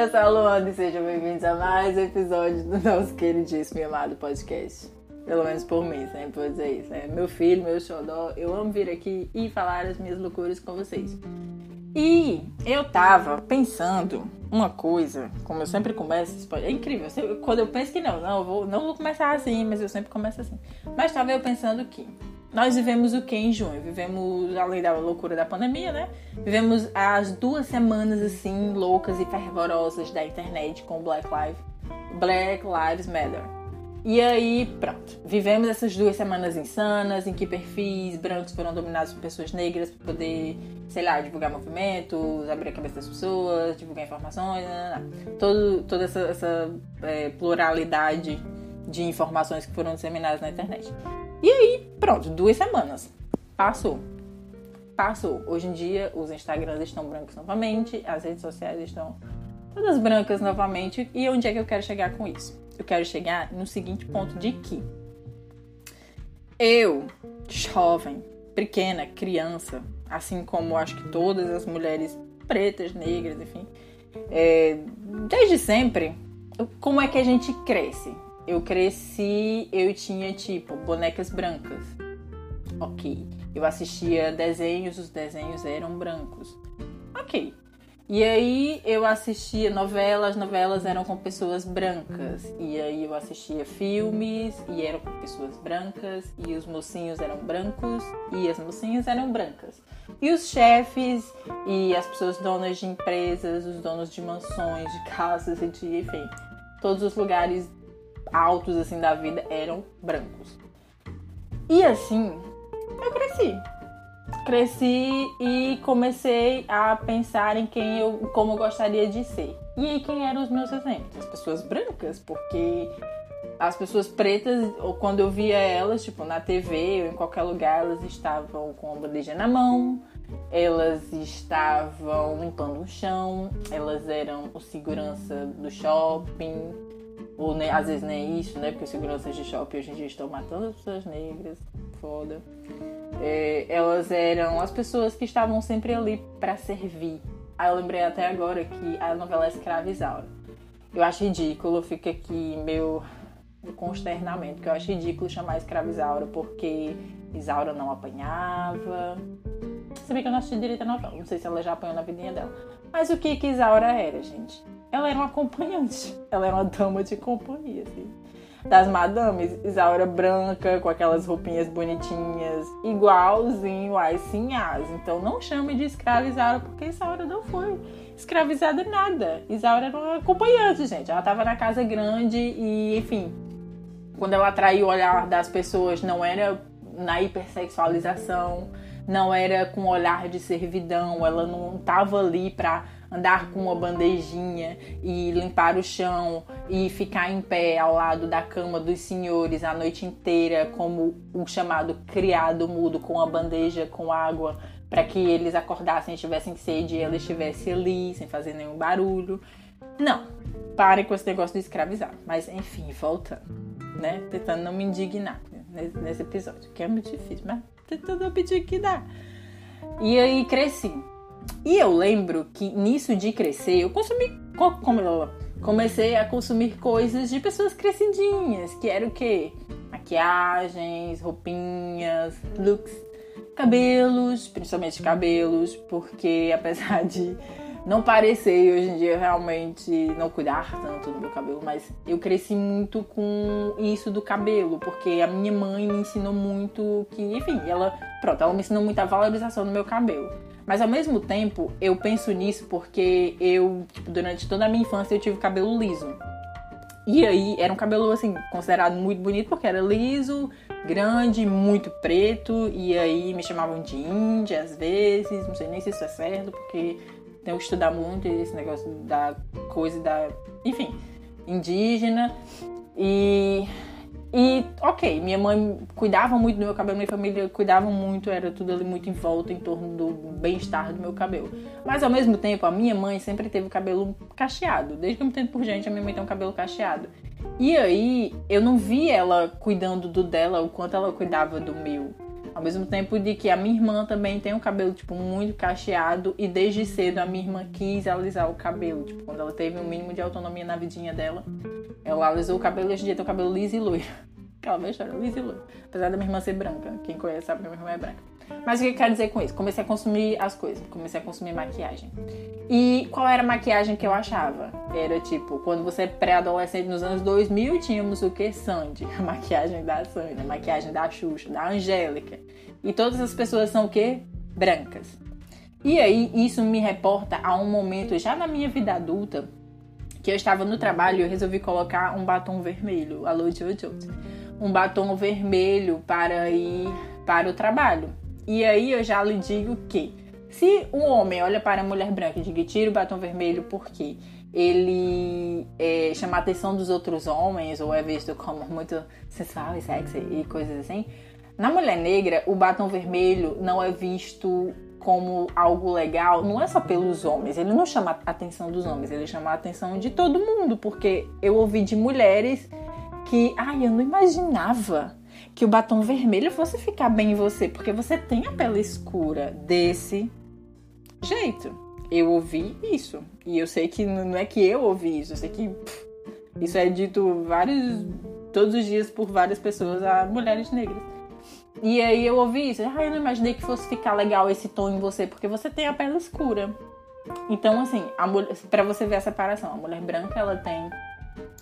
eu sou a Luana e sejam bem-vindos a mais um episódio do nosso queridíssimo e amado podcast. Pelo menos por mim, sempre vou dizer isso. É meu filho, meu xodó, eu amo vir aqui e falar as minhas loucuras com vocês. E eu tava pensando uma coisa, como eu sempre começo, é incrível, quando eu penso que não, não, eu vou, não vou começar assim, mas eu sempre começo assim. Mas tava eu pensando que nós vivemos o que em junho? Vivemos, além da loucura da pandemia, né? Vivemos as duas semanas assim, loucas e fervorosas da internet com Black Lives, Black Lives Matter. E aí, pronto. Vivemos essas duas semanas insanas em que perfis brancos foram dominados por pessoas negras para poder, sei lá, divulgar movimentos, abrir a cabeça das pessoas, divulgar informações, Todo, toda essa, essa é, pluralidade de informações que foram disseminadas na internet. Pronto, duas semanas. Passou. Passou. Hoje em dia, os Instagrams estão brancos novamente, as redes sociais estão todas brancas novamente. E onde é que eu quero chegar com isso? Eu quero chegar no seguinte ponto de que eu, jovem, pequena, criança, assim como acho que todas as mulheres pretas, negras, enfim, é, desde sempre, como é que a gente cresce? Eu cresci, eu tinha tipo bonecas brancas. Ok. Eu assistia desenhos, os desenhos eram brancos. Ok. E aí eu assistia novelas, novelas eram com pessoas brancas. E aí eu assistia filmes e eram com pessoas brancas. E os mocinhos eram brancos e as mocinhas eram brancas. E os chefes e as pessoas donas de empresas, os donos de mansões, de casas, de enfim, todos os lugares altos assim da vida eram brancos. E assim, eu cresci. Cresci e comecei a pensar em quem eu, como eu gostaria de ser. E quem eram os meus exemplos? As pessoas brancas, porque as pessoas pretas, ou quando eu via elas, tipo na TV ou em qualquer lugar, elas estavam com a bandeja na mão, elas estavam limpando o chão, elas eram o segurança do shopping, ou nem, às vezes nem isso, né? Porque seguranças de shopping hoje em dia estão matando as pessoas negras. Foda. É, elas eram as pessoas que estavam sempre ali para servir. Aí eu lembrei até agora que a novela é Escrava Isaura. Eu acho ridículo, fica aqui meu consternamento, porque eu acho ridículo chamar Escrava Isaura porque Isaura não apanhava. Se bem que eu não assisti direito a novela, não sei se ela já apanhou na vidinha dela. Mas o que que Isaura era, gente? Ela era uma acompanhante. Ela era uma dama de companhia, assim. Das madames, Isaura branca, com aquelas roupinhas bonitinhas, igualzinho a Sinhas. Então não chame de escrava Isaura, porque Isaura não foi escravizada nada. Isaura era uma acompanhante, gente. Ela tava na casa grande e, enfim, quando ela atraiu o olhar das pessoas, não era na hipersexualização, não era com olhar de servidão, ela não tava ali pra andar com uma bandejinha e limpar o chão e ficar em pé ao lado da cama dos senhores a noite inteira, como o chamado criado mudo com a bandeja com água para que eles acordassem e tivessem sede e ela estivesse ali sem fazer nenhum barulho. Não, parem com esse negócio de escravizar. Mas enfim, voltando, né? Tentando não me indignar nesse episódio, que é muito difícil, mas tentando não me indignar. E aí cresci. E eu lembro que nisso de crescer, eu consumi. Comecei a consumir coisas de pessoas crescidinhas, que era o quê? Maquiagens, roupinhas, looks, cabelos, principalmente cabelos, porque apesar de não parecer hoje em dia realmente não cuidar tanto do meu cabelo, mas eu cresci muito com isso do cabelo, porque a minha mãe me ensinou muito que, enfim, ela, pronto, ela me ensinou muito a valorização do meu cabelo. Mas ao mesmo tempo, eu penso nisso porque eu, tipo, durante toda a minha infância eu tive cabelo liso. E aí era um cabelo assim considerado muito bonito porque era liso, grande, muito preto e aí me chamavam de índia às vezes, não sei nem se isso é certo porque que estudar muito esse negócio da coisa da, enfim, indígena e e, ok, minha mãe cuidava muito do meu cabelo, minha família cuidava muito, era tudo ali muito em volta, em torno do bem-estar do meu cabelo. Mas, ao mesmo tempo, a minha mãe sempre teve o cabelo cacheado. Desde que eu me entendo por gente, a minha mãe tem um cabelo cacheado. E aí, eu não vi ela cuidando do dela o quanto ela cuidava do meu. Ao mesmo tempo de que a minha irmã também tem um cabelo, tipo, muito cacheado e desde cedo a minha irmã quis alisar o cabelo. Tipo, quando ela teve um mínimo de autonomia na vidinha dela, ela alisou o cabelo e hoje em dia tem o cabelo liso e loiro. Aquela mesma história, liso e loiro. Apesar da minha irmã ser branca. Quem conhece sabe que minha irmã é branca. Mas o que eu quero dizer com isso? Comecei a consumir as coisas, comecei a consumir maquiagem. E qual era a maquiagem que eu achava? Era tipo, quando você é pré-adolescente nos anos 2000, tínhamos o que? Sandy, a maquiagem da Sandy, a maquiagem da Xuxa, da Angélica. E todas as pessoas são o quê? Brancas. E aí, isso me reporta a um momento já na minha vida adulta, que eu estava no trabalho e eu resolvi colocar um batom vermelho. Alô, Jojo. Um batom vermelho para ir para o trabalho. E aí eu já lhe digo que se um homem olha para a mulher branca e diz tira o batom vermelho porque ele é, chama a atenção dos outros homens ou é visto como muito sensual e sexy e coisas assim, na mulher negra o batom vermelho não é visto como algo legal, não é só pelos homens, ele não chama a atenção dos homens, ele chama a atenção de todo mundo, porque eu ouvi de mulheres que, ai, eu não imaginava que o batom vermelho fosse ficar bem em você, porque você tem a pele escura desse jeito. Eu ouvi isso. E eu sei que não é que eu ouvi isso, eu sei que pff, isso é dito vários todos os dias por várias pessoas a mulheres negras. E aí eu ouvi isso, ah, eu não imaginei que fosse ficar legal esse tom em você, porque você tem a pele escura. Então, assim, para você ver a separação, a mulher branca ela tem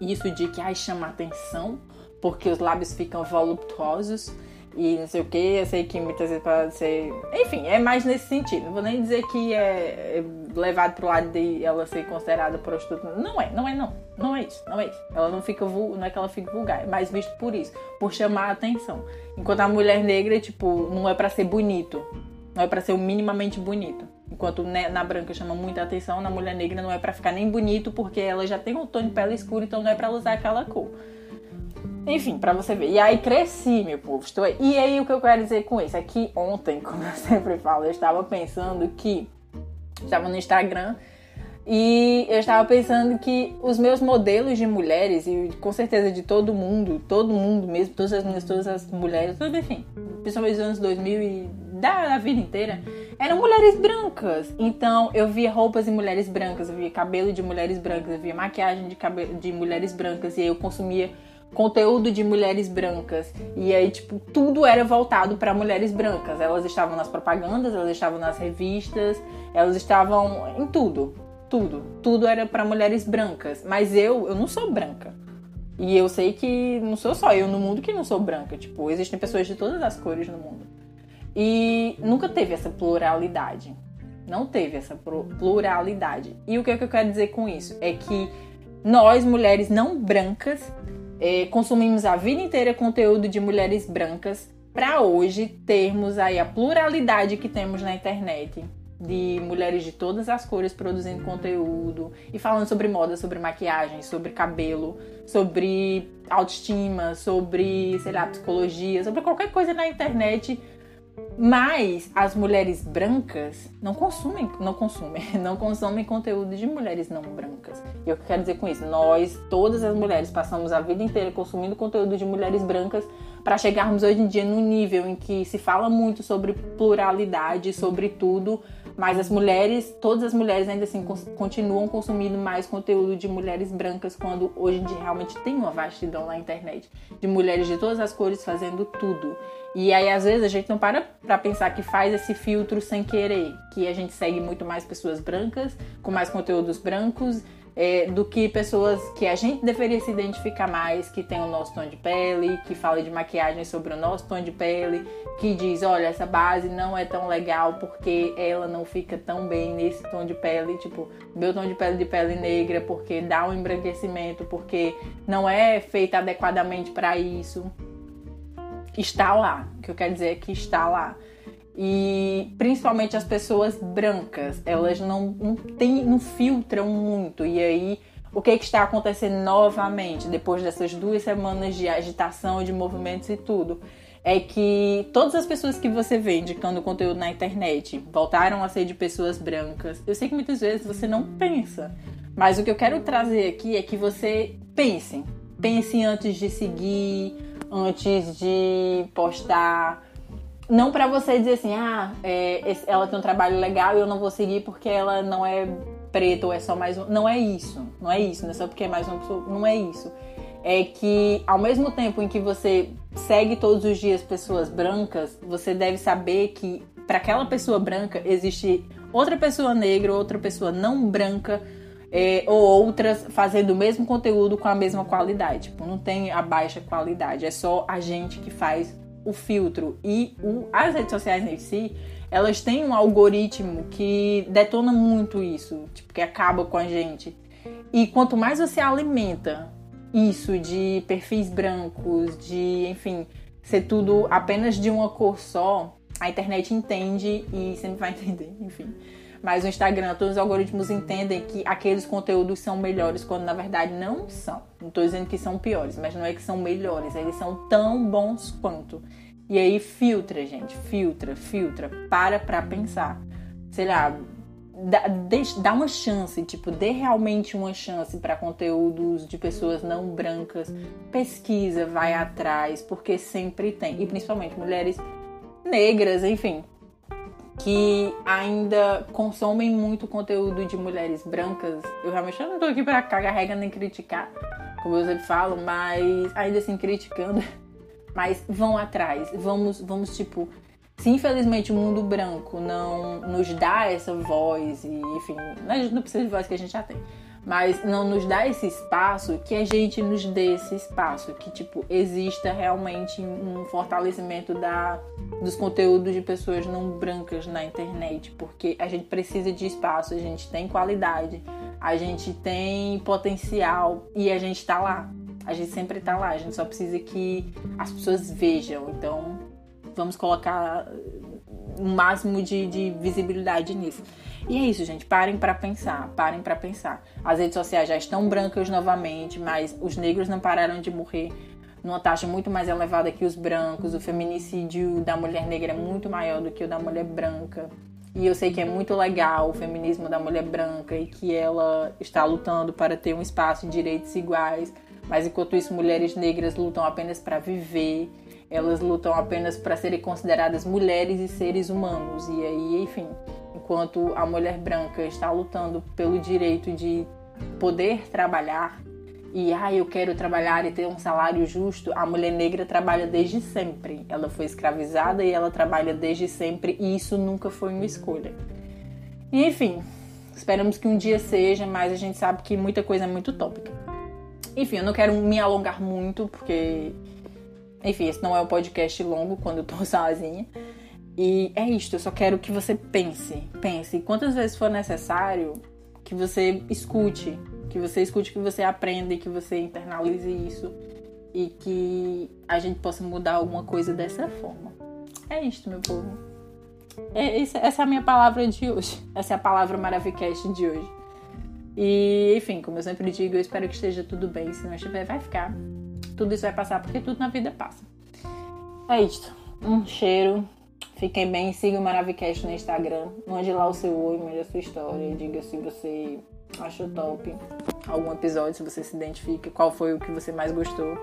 isso de que ai, chama atenção, porque os lábios ficam voluptuosos e não sei o que. Eu sei que muitas vezes pode ser. Enfim, é mais nesse sentido. Não vou nem dizer que é, é levado pro lado de ela ser considerada prostituta. Não é, não é, não. Não é isso, não é isso. Ela não fica não é que ela fica vulgar, é mais visto por isso, por chamar a atenção. Enquanto a mulher negra, tipo, não é para ser bonito. Não é para ser minimamente bonito. Enquanto né, na branca chama muita atenção, na mulher negra não é para ficar nem bonito, porque ela já tem um tom de pele escuro, então não é para usar aquela cor. Enfim, para você ver. E aí cresci, meu povo. Estou aí. E aí o que eu quero dizer com isso é que ontem, como eu sempre falo, eu estava pensando que estava no Instagram e eu estava pensando que os meus modelos de mulheres, e com certeza de todo mundo, todo mundo mesmo, todas as meninas, todas as mulheres, tudo enfim, principalmente dos anos 2000 e da, da vida inteira, eram mulheres brancas. Então eu via roupas de mulheres brancas, eu via cabelo de mulheres brancas, eu via maquiagem de, cabelo, de mulheres brancas, e eu consumia conteúdo de mulheres brancas. E aí, tipo, tudo era voltado para mulheres brancas. Elas estavam nas propagandas, elas estavam nas revistas, elas estavam em tudo. Tudo. Tudo era para mulheres brancas. Mas eu, eu não sou branca. E eu sei que não sou só eu no mundo que não sou branca. Tipo, existem pessoas de todas as cores no mundo. E nunca teve essa pluralidade. Não teve essa pluralidade. E o que, é que eu quero dizer com isso? É que nós, mulheres não brancas, é, consumimos a vida inteira conteúdo de mulheres brancas para hoje termos aí a pluralidade que temos na internet de mulheres de todas as cores produzindo conteúdo e falando sobre moda, sobre maquiagem, sobre cabelo, sobre autoestima, sobre, sei lá, psicologia, sobre qualquer coisa na internet mas as mulheres brancas não consumem, não consumem, não consomem conteúdo de mulheres não brancas. E o que eu quero dizer com isso? Nós, todas as mulheres, passamos a vida inteira consumindo conteúdo de mulheres brancas para chegarmos hoje em dia num nível em que se fala muito sobre pluralidade, sobre tudo, mas as mulheres, todas as mulheres ainda assim continuam consumindo mais conteúdo de mulheres brancas quando hoje em dia realmente tem uma vastidão na internet de mulheres de todas as cores fazendo tudo. E aí às vezes a gente não para para pensar que faz esse filtro sem querer, que a gente segue muito mais pessoas brancas, com mais conteúdos brancos é, do que pessoas que a gente deveria se identificar mais, que tem o nosso tom de pele, que fala de maquiagem sobre o nosso tom de pele, que diz, olha, essa base não é tão legal porque ela não fica tão bem nesse tom de pele, tipo, meu tom de pele de pele negra, porque dá um embranquecimento, porque não é feita adequadamente para isso. Está lá. O que eu quero dizer é que está lá. E principalmente as pessoas brancas, elas não, não, tem, não filtram muito. E aí, o que, que está acontecendo novamente, depois dessas duas semanas de agitação, de movimentos e tudo? É que todas as pessoas que você vê indicando conteúdo na internet voltaram a ser de pessoas brancas. Eu sei que muitas vezes você não pensa, mas o que eu quero trazer aqui é que você pense. Pense antes de seguir, antes de postar não para você dizer assim, ah, é, ela tem um trabalho legal e eu não vou seguir porque ela não é preta ou é só mais um. Não é isso. Não é isso. Não é só porque é mais uma pessoa. Não é isso. É que ao mesmo tempo em que você segue todos os dias pessoas brancas, você deve saber que para aquela pessoa branca existe outra pessoa negra, outra pessoa não branca. É, ou outras fazendo o mesmo conteúdo com a mesma qualidade. Tipo, não tem a baixa qualidade, é só a gente que faz o filtro e o, as redes sociais em si, elas têm um algoritmo que detona muito isso, tipo, que acaba com a gente. E quanto mais você alimenta isso de perfis brancos, de, enfim, ser tudo apenas de uma cor só, a internet entende e sempre vai entender, enfim. Mas o Instagram, todos os algoritmos entendem que aqueles conteúdos são melhores quando na verdade não são. Não estou dizendo que são piores, mas não é que são melhores, eles são tão bons quanto. E aí filtra, gente, filtra, filtra, para pra pensar. Sei lá, dá, dá uma chance, tipo, dê realmente uma chance para conteúdos de pessoas não brancas. Pesquisa, vai atrás, porque sempre tem. E principalmente mulheres negras, enfim que ainda consomem muito conteúdo de mulheres brancas. Eu realmente não tô aqui pra cagar regra nem criticar, como eu sempre falo, mas ainda assim criticando. Mas vão atrás, vamos, vamos tipo, se infelizmente o mundo branco não nos dá essa voz, e enfim, a gente não precisa de voz que a gente já tem mas não nos dá esse espaço, que a gente nos dê esse espaço, que tipo exista realmente um fortalecimento da, dos conteúdos de pessoas não brancas na internet, porque a gente precisa de espaço, a gente tem qualidade, a gente tem potencial e a gente tá lá. A gente sempre tá lá, a gente só precisa que as pessoas vejam. Então, vamos colocar o máximo de, de visibilidade nisso. E é isso, gente. Parem para pensar, parem para pensar. As redes sociais já estão brancas novamente, mas os negros não pararam de morrer numa taxa muito mais elevada que os brancos. O feminicídio da mulher negra é muito maior do que o da mulher branca. E eu sei que é muito legal o feminismo da mulher branca e que ela está lutando para ter um espaço de direitos iguais. Mas enquanto isso, mulheres negras lutam apenas para viver, elas lutam apenas para serem consideradas mulheres e seres humanos. E aí, enfim, enquanto a mulher branca está lutando pelo direito de poder trabalhar e ah, eu quero trabalhar e ter um salário justo, a mulher negra trabalha desde sempre. Ela foi escravizada e ela trabalha desde sempre e isso nunca foi uma escolha. E enfim, esperamos que um dia seja, mas a gente sabe que muita coisa é muito tópica. Enfim, eu não quero me alongar muito porque enfim, esse não é um podcast longo quando eu tô sozinha. E é isto, eu só quero que você pense, pense. Quantas vezes for necessário, que você escute, que você escute, que você aprenda e que você internalize isso e que a gente possa mudar alguma coisa dessa forma. É isto, meu povo. É, essa é a minha palavra de hoje. Essa é a palavra Maravicast de hoje. E, enfim, como eu sempre digo, eu espero que esteja tudo bem. Se não estiver, vai ficar. Tudo isso vai passar porque tudo na vida passa. É isto. Um cheiro Fiquem bem, siga o Maravicast no Instagram. Mande lá o seu oi, mande a sua história. Diga se você achou top algum episódio, se você se identifica, qual foi o que você mais gostou.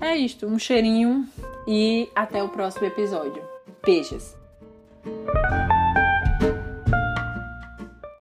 É isto, um cheirinho e até o próximo episódio. Beijos!